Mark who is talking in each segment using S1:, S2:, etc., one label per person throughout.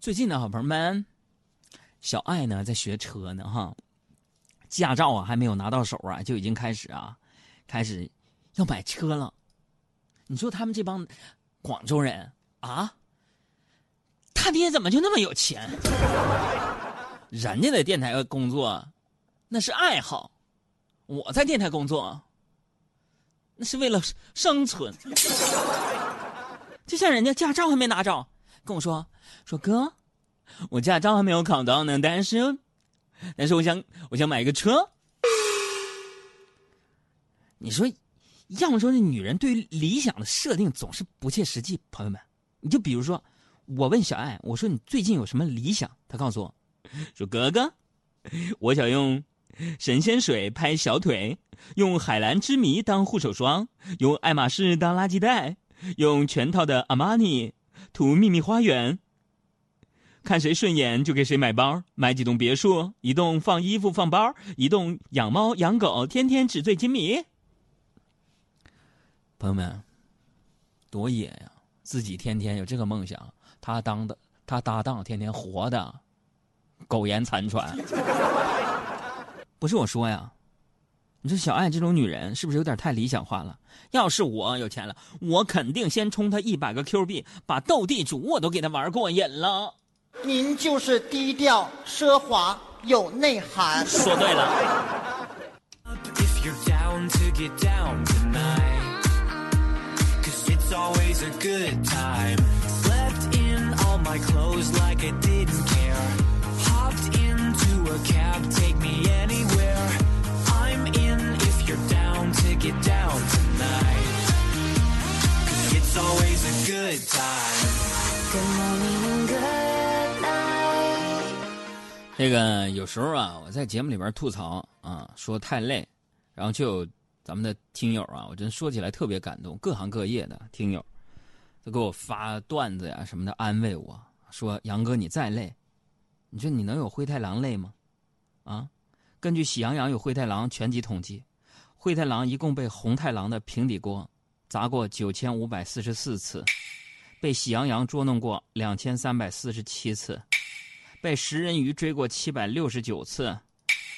S1: 最近呢，好朋友们，小爱呢在学车呢，哈，驾照啊还没有拿到手啊，就已经开始啊，开始要买车了。你说他们这帮广州人啊，他爹怎么就那么有钱？人家在电台工作那是爱好，我在电台工作那是为了生存。就像人家驾照还没拿着。跟我说说哥，我驾照还没有考到呢，但是，但是我想我想买一个车。你说，要么说这女人对于理想的设定总是不切实际。朋友们，你就比如说，我问小爱，我说你最近有什么理想？她告诉我，说哥哥，我想用神仙水拍小腿，用海蓝之谜当护手霜，用爱马仕当垃圾袋，用全套的阿玛尼。涂秘密花园，看谁顺眼就给谁买包，买几栋别墅，一栋放衣服放包，一栋养猫养狗，天天纸醉金迷。朋友们，多野呀！自己天天有这个梦想，他当的他搭档天天活的苟延残喘。不是我说呀。你说小爱这种女人是不是有点太理想化了？要是我有钱了，我肯定先充她一百个 Q 币，把斗地主我都给她玩过瘾了。
S2: 您就是低调奢华有内涵。
S1: 说对了。这个有时候啊，我在节目里边吐槽啊，说太累，然后就有咱们的听友啊，我真说起来特别感动，各行各业的听友都给我发段子呀什么的安慰我说：“杨哥，你再累，你说你能有灰太狼累吗？”啊，根据《喜羊羊与灰太狼》全集统计，灰太狼一共被红太狼的平底锅砸过九千五百四十四次，被喜羊羊捉弄过两千三百四十七次。被食人鱼追过七百六十九次，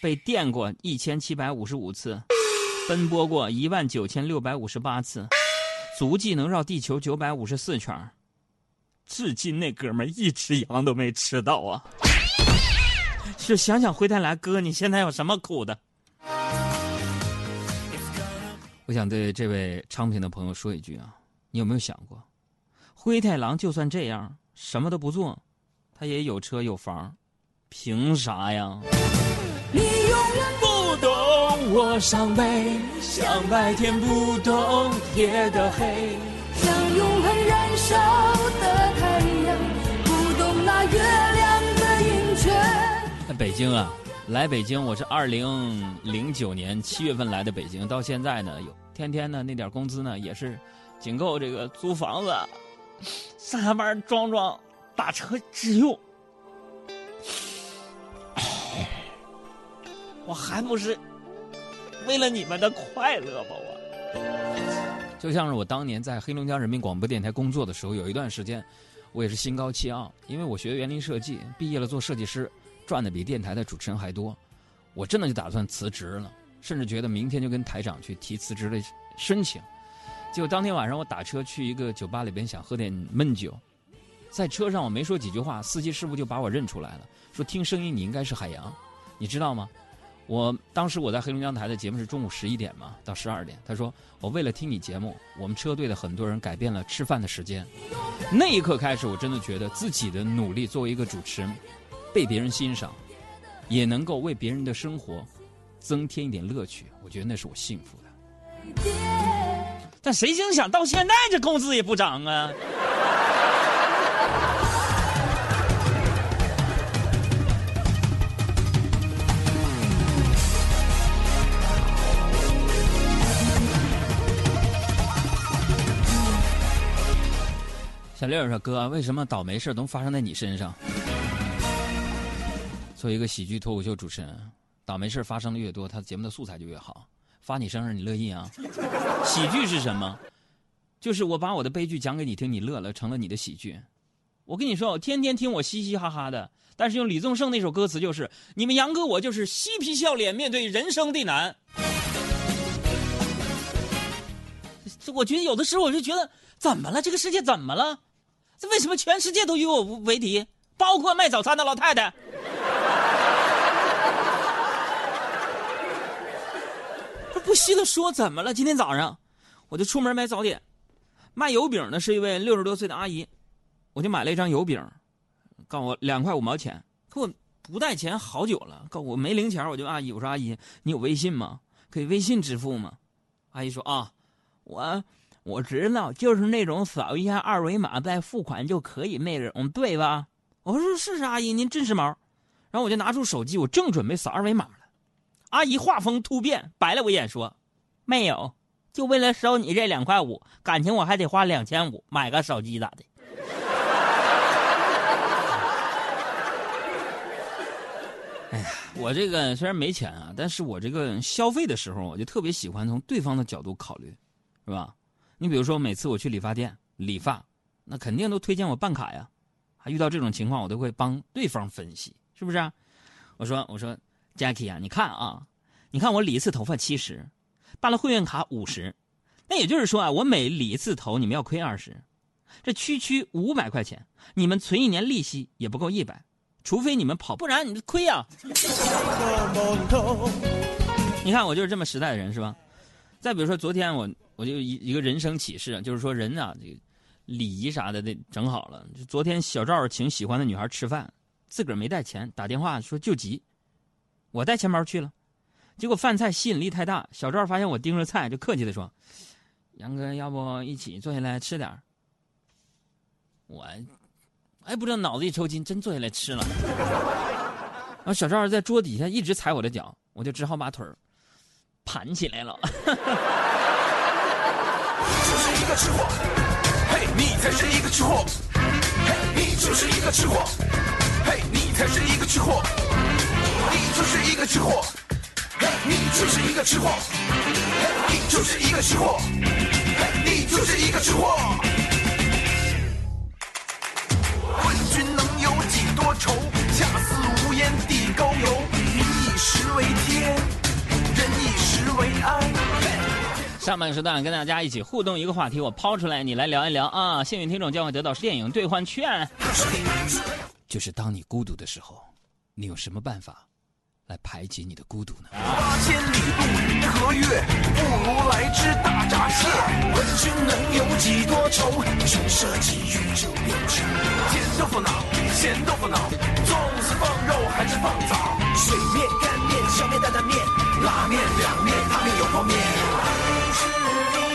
S1: 被电过一千七百五十五次，奔波过一万九千六百五十八次，足迹能绕地球九百五十四圈至今那哥们一只羊都没吃到啊！是想想灰太狼哥，你现在有什么苦的？我想对这位昌平的朋友说一句啊，你有没有想过，灰太狼就算这样，什么都不做？他也有车有房，凭啥呀？你永远不懂我伤悲，像白天不懂夜的黑，像永恒燃烧的太阳，不懂那月亮的盈缺。在北京啊，来北京，我是二零零九年七月份来的北京，到现在呢，有天天呢那点工资呢，也是仅够这个租房子、上下班装装。打车之用，我还不是为了你们的快乐吧？我就像是我当年在黑龙江人民广播电台工作的时候，有一段时间，我也是心高气傲，因为我学园林设计，毕业了做设计师，赚的比电台的主持人还多，我真的就打算辞职了，甚至觉得明天就跟台长去提辞职的申请。结果当天晚上我打车去一个酒吧里边，想喝点闷酒。在车上我没说几句话，司机师傅就把我认出来了，说听声音你应该是海洋，你知道吗？我当时我在黑龙江台的节目是中午十一点嘛到十二点，他说我为了听你节目，我们车队的很多人改变了吃饭的时间。那一刻开始，我真的觉得自己的努力作为一个主持人，被别人欣赏，也能够为别人的生活增添一点乐趣，我觉得那是我幸福的。但谁成想到现在这工资也不涨啊？小六说：“哥，为什么倒霉事都发生在你身上？作为一个喜剧脱口秀主持人，倒霉事发生的越多，他节目的素材就越好。发你生日，你乐意啊？喜剧是什么？就是我把我的悲剧讲给你听，你乐了，成了你的喜剧。我跟你说，我天天听我嘻嘻哈哈的，但是用李宗盛那首歌词就是：你们杨哥我就是嬉皮笑脸面对人生的难。我觉得有的时候我就觉得，怎么了？这个世界怎么了？这为什么全世界都与我为敌？包括卖早餐的老太太。不不稀的说，怎么了？今天早上我就出门买早点，卖油饼的是一位六十多岁的阿姨，我就买了一张油饼，告我两块五毛钱，可我不带钱好久了，告我没零钱，我就阿姨我说阿姨你有微信吗？可以微信支付吗？阿姨说啊。我我知道，就是那种扫一下二维码再付款就可以那种，对吧？我说是是，阿姨您真时髦。然后我就拿出手机，我正准备扫二维码了，阿姨画风突变，白了我一眼说：“没有，就为了收你这两块五，感情我还得花两千五买个手机咋的？” 哎呀，我这个虽然没钱啊，但是我这个消费的时候，我就特别喜欢从对方的角度考虑。是吧？你比如说，每次我去理发店理发，那肯定都推荐我办卡呀。还遇到这种情况，我都会帮对方分析，是不是？我说，我说，Jackie 啊，你看啊，你看我理一次头发七十，办了会员卡五十，那也就是说啊，我每理一次头你们要亏二十，这区区五百块钱，你们存一年利息也不够一百，除非你们跑，不然你亏呀。你看我就是这么实在的人，是吧？再比如说昨天我。我就一一个人生启示，就是说人啊，这个礼仪啥的得整好了。就昨天小赵请喜欢的女孩吃饭，自个儿没带钱，打电话说救急，我带钱包去了。结果饭菜吸引力太大，小赵发现我盯着菜，就客气的说：“杨哥，要不一起坐下来吃点我，哎，不知道脑子一抽筋，真坐下来吃了。然后小赵在桌底下一直踩我的脚，我就只好把腿盘起来了。
S3: 就是一个吃货，嘿，你才是一个吃货，嘿，你就是一个吃货，嘿，你才是一个吃货，你就是一个吃货，嘿，你就是一个吃货，嘿，你就是一个吃货，嘿，你就是一个吃货。问君能有几多愁？恰似无烟地沟油。民以食为天，人以食为安。
S1: 上半时段跟大家一起互动一个话题，我抛出来，你来聊一聊啊！幸运听众将会得到电影兑换券。就是当你孤独的时候，你有什么办法来排解你的孤独呢？
S3: 八千里路云和月，不如来只大闸蟹。问君能有几多愁？穷奢极欲就变成甜豆腐脑、咸豆腐脑、粽子放肉还是放枣？水面、干面、小面、担担面、拉面、凉面、汤面有泡面。吃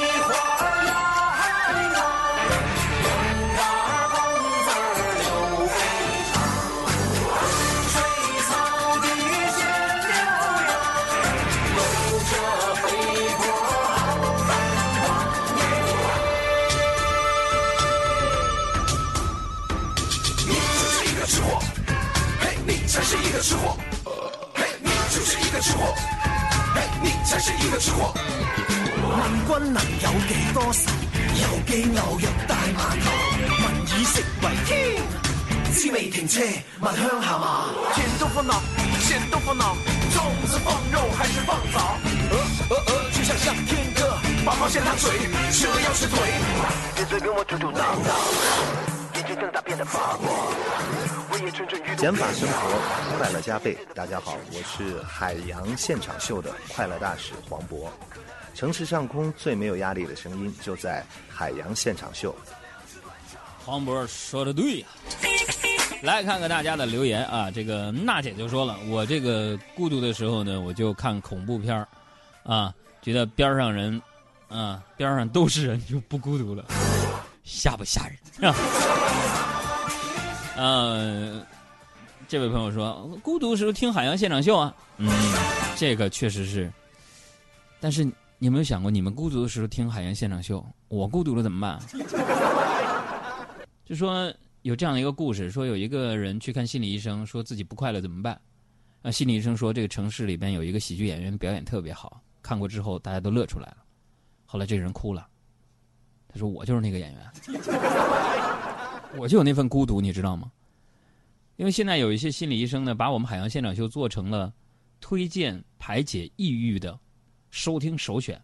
S3: 车问乡下嘛？甜豆腐脑，咸豆腐脑，粽子放肉还是放枣？鹅鹅鹅，就像向天歌，八宝咸汤水，蛇要吃腿。别再跟我嘟嘟囔囔，眼睛瞪大变得发光。
S4: 减法生活，快乐加倍。大家好，我是海洋现场秀的快乐大使黄渤。城市上空最没有压力的声音，就在海洋现场秀。
S1: 黄渤说的对呀。来看看大家的留言啊，这个娜姐就说了，我这个孤独的时候呢，我就看恐怖片啊，觉得边上人，啊，边上都是人，就不孤独了，吓不吓人？嗯，这位朋友说，孤独时候听海洋现场秀啊，嗯，这个确实是。但是你有没有想过，你们孤独的时候听海洋现场秀，我孤独了怎么办？就说有这样的一个故事，说有一个人去看心理医生，说自己不快乐怎么办？那心理医生说，这个城市里边有一个喜剧演员表演特别好，看过之后大家都乐出来了。后来这个人哭了，他说：“我就是那个演员。”我就有那份孤独，你知道吗？因为现在有一些心理医生呢，把我们海洋现场秀做成了推荐排解抑郁的收听首选。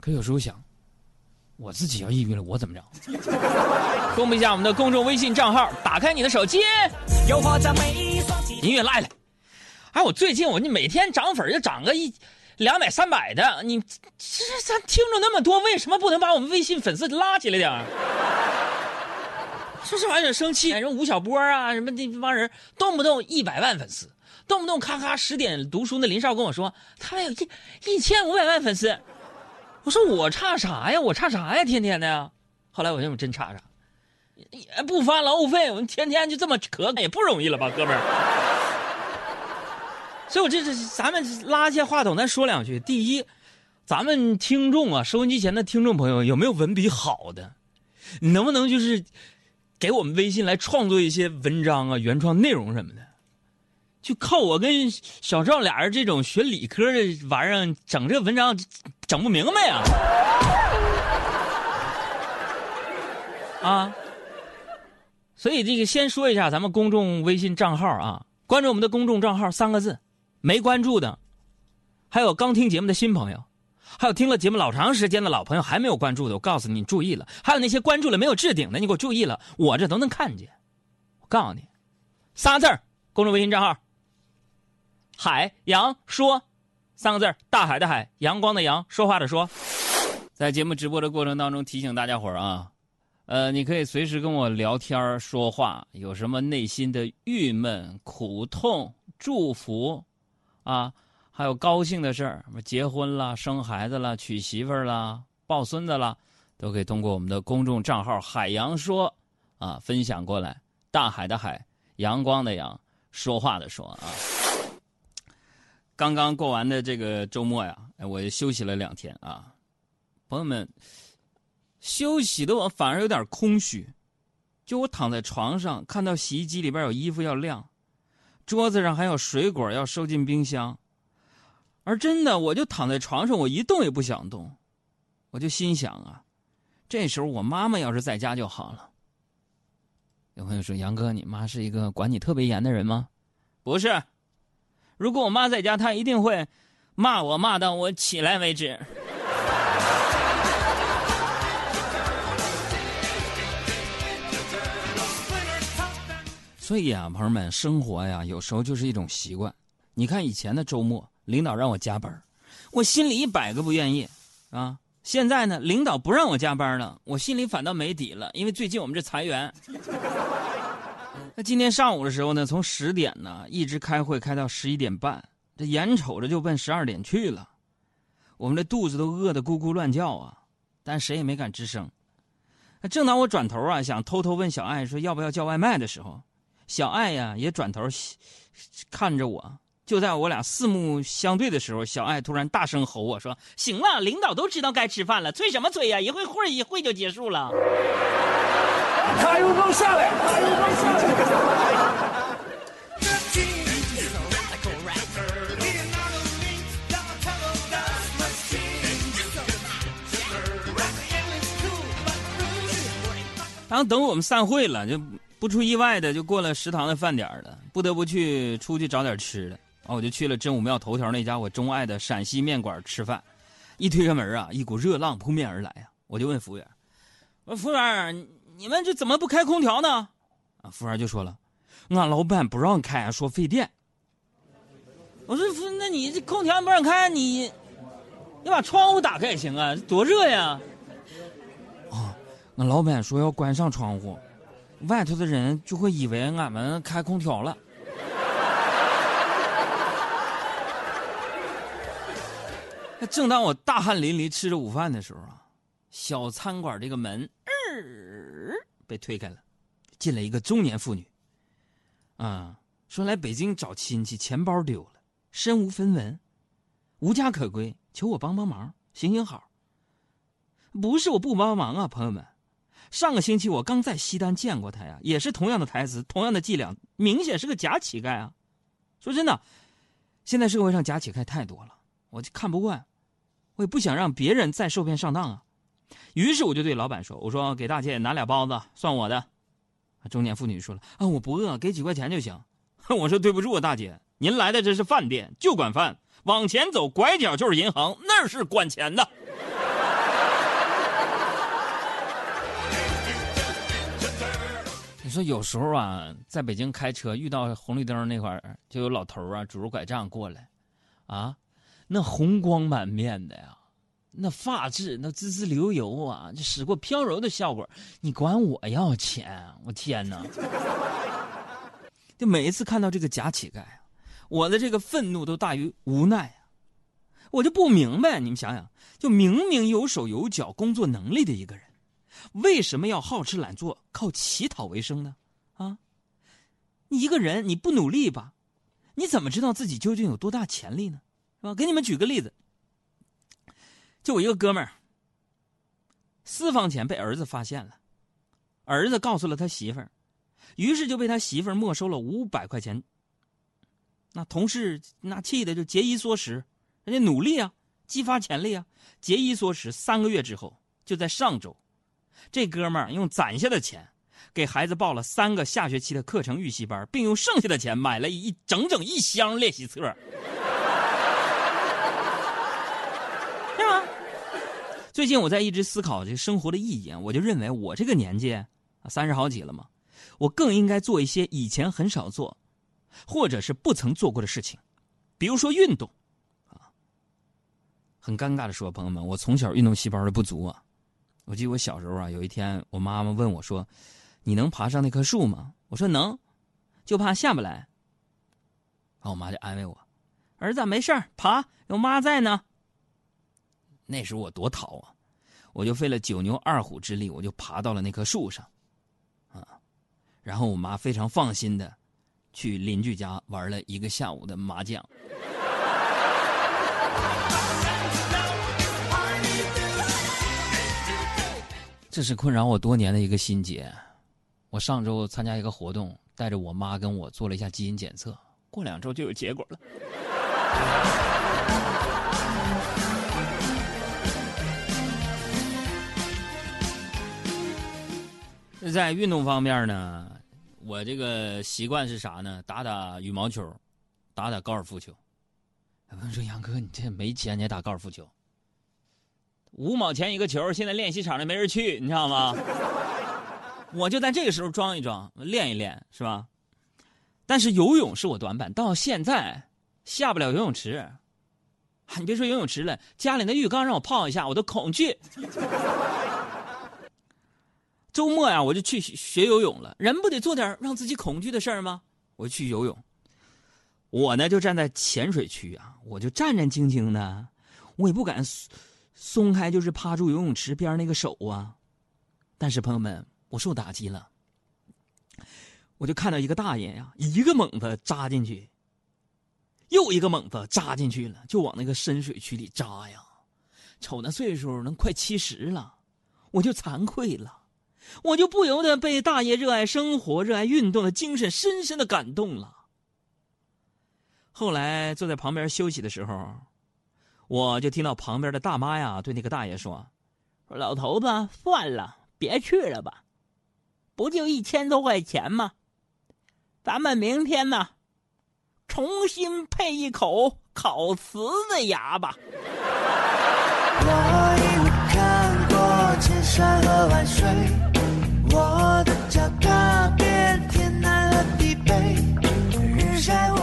S1: 可有时候想，我自己要抑郁了，我怎么着？公布一下我们的公众微信账号，打开你的手机，音乐来了。哎，我最近我你每天涨粉就涨个一两百三百的，你这咱听着那么多，为什么不能把我们微信粉丝拉起来点儿？说这玩意儿生气，什么吴晓波啊，什么那帮人，动不动一百万粉丝，动不动咔咔十点读书那林少跟我说，他们有一一千五百万粉丝。我说我差啥呀？我差啥呀？天天的呀。后来我说我真差啥？也不发劳务费，我们天天就这么咳，也不容易了吧，哥们儿。所以我这这咱们拉下话筒，咱说两句。第一，咱们听众啊，收音机前的听众朋友，有没有文笔好的？你能不能就是给我们微信来创作一些文章啊、原创内容什么的？就靠我跟小赵俩人这种学理科的玩意儿整这文章，整不明白呀！啊，所以这个先说一下咱们公众微信账号啊，关注我们的公众账号三个字，没关注的，还有刚听节目的新朋友，还有听了节目老长时间的老朋友还没有关注的，我告诉你注意了，还有那些关注了没有置顶的，你给我注意了，我这都能看见。我告诉你，仨字儿，公众微信账号。海洋说，三个字大海的海，阳光的阳，说话的说。在节目直播的过程当中，提醒大家伙儿啊，呃，你可以随时跟我聊天说话，有什么内心的郁闷、苦痛、祝福，啊，还有高兴的事儿，结婚了、生孩子了、娶媳妇儿了、抱孙子了，都可以通过我们的公众账号“海洋说”啊分享过来。大海的海，阳光的阳，说话的说啊。刚刚过完的这个周末呀，我休息了两天啊，朋友们，休息的我反而有点空虚。就我躺在床上，看到洗衣机里边有衣服要晾，桌子上还有水果要收进冰箱，而真的我就躺在床上，我一动也不想动，我就心想啊，这时候我妈妈要是在家就好了。有朋友说：“杨哥，你妈是一个管你特别严的人吗？”不是。如果我妈在家，她一定会骂我，骂到我起来为止。所以啊，朋友们，生活呀，有时候就是一种习惯。你看以前的周末，领导让我加班，我心里一百个不愿意啊。现在呢，领导不让我加班了，我心里反倒没底了，因为最近我们这裁员。那今天上午的时候呢，从十点呢一直开会开到十一点半，这眼瞅着就奔十二点去了，我们这肚子都饿得咕咕乱叫啊，但谁也没敢吱声。正当我转头啊想偷偷问小爱说要不要叫外卖的时候，小爱呀也转头看着我。就在我俩四目相对的时候，小爱突然大声吼我说：“行了，领导都知道该吃饭了，催什么催呀？一会会一会就结束了。”
S3: 卡油膏下来，卡油膏下来。
S1: 当等我们散会了，就不出意外的就过了食堂的饭点了，不得不去出去找点吃的。啊，我就去了真武庙头条那家我钟爱的陕西面馆吃饭。一推开门啊，一股热浪扑面而来啊！我就问服务员：“我说服务员。”你们这怎么不开空调呢？啊，服务员就说了，俺老板不让开，说费电。我说，那你这空调不让开，你你把窗户打开也行啊，多热呀！啊，俺老板说要关上窗户，外头的人就会以为俺们开空调了。那正当我大汗淋漓吃着午饭的时候啊，小餐馆这个门。被推开了，进来一个中年妇女。啊，说来北京找亲戚，钱包丢了，身无分文，无家可归，求我帮帮忙，行行好。不是我不帮忙啊，朋友们，上个星期我刚在西单见过他呀，也是同样的台词，同样的伎俩，明显是个假乞丐啊。说真的，现在社会上假乞丐太多了，我就看不惯，我也不想让别人再受骗上当啊。于是我就对老板说：“我说给大姐拿俩包子，算我的。”中年妇女说了：“啊，我不饿，给几块钱就行。”我说：“对不住啊，大姐，您来的这是饭店，就管饭，往前走拐角就是银行，那是管钱的。”你说有时候啊，在北京开车遇到红绿灯那块儿，就有老头啊拄着拐杖过来，啊，那红光满面的呀，那发质那滋滋流油啊，就使过飘柔的效果，你管我要钱？我天哪！就每一次看到这个假乞丐啊，我的这个愤怒都大于无奈啊！我就不明白，你们想想，就明明有手有脚、工作能力的一个人，为什么要好吃懒做、靠乞讨为生呢？啊，你一个人你不努力吧，你怎么知道自己究竟有多大潜力呢？是吧？给你们举个例子，就我一个哥们儿，私房钱被儿子发现了，儿子告诉了他媳妇儿。于是就被他媳妇儿没收了五百块钱。那同事那气的就节衣缩食，人家努力啊，激发潜力啊，节衣缩食。三个月之后，就在上周，这哥们儿用攒下的钱给孩子报了三个下学期的课程预习班，并用剩下的钱买了一整整一箱练习册。是吗？最近我在一直思考这生活的意义，我就认为我这个年纪，三十好几了嘛。我更应该做一些以前很少做，或者是不曾做过的事情，比如说运动，啊。很尴尬的说，朋友们，我从小运动细胞的不足啊。我记得我小时候啊，有一天我妈妈问我说：“你能爬上那棵树吗？”我说：“能，就怕下不来。”然后我妈就安慰我：“儿子没事爬有妈在呢。”那时候我多淘啊，我就费了九牛二虎之力，我就爬到了那棵树上。啊然后我妈非常放心的，去邻居家玩了一个下午的麻将。这是困扰我多年的一个心结。我上周参加一个活动，带着我妈跟我做了一下基因检测，过两周就有结果了。在运动方面呢？我这个习惯是啥呢？打打羽毛球，打打高尔夫球。有人说：“杨哥，你这没钱你还打高尔夫球？五毛钱一个球，现在练习场里没人去，你知道吗？” 我就在这个时候装一装，练一练，是吧？但是游泳是我短板，到现在下不了游泳池。你别说游泳池了，家里那浴缸让我泡一下，我都恐惧。周末呀，我就去学游泳了。人不得做点让自己恐惧的事儿吗？我去游泳。我呢就站在浅水区啊，我就战战兢兢的，我也不敢松开，就是趴住游泳池边那个手啊。但是朋友们，我受打击了。我就看到一个大爷呀，一个猛子扎进去，又一个猛子扎进去了，就往那个深水区里扎呀。瞅那岁数，能快七十了，我就惭愧了。我就不由得被大爷热爱生活、热爱运动的精神深深的感动了。后来坐在旁边休息的时候，我就听到旁边的大妈呀对那个大爷说：“老头子，算了，别去了吧，不就一千多块钱吗？咱们明天呢，重新配一口烤瓷的牙吧。”
S3: 万水，我的脚踏遍天南和地北，日晒。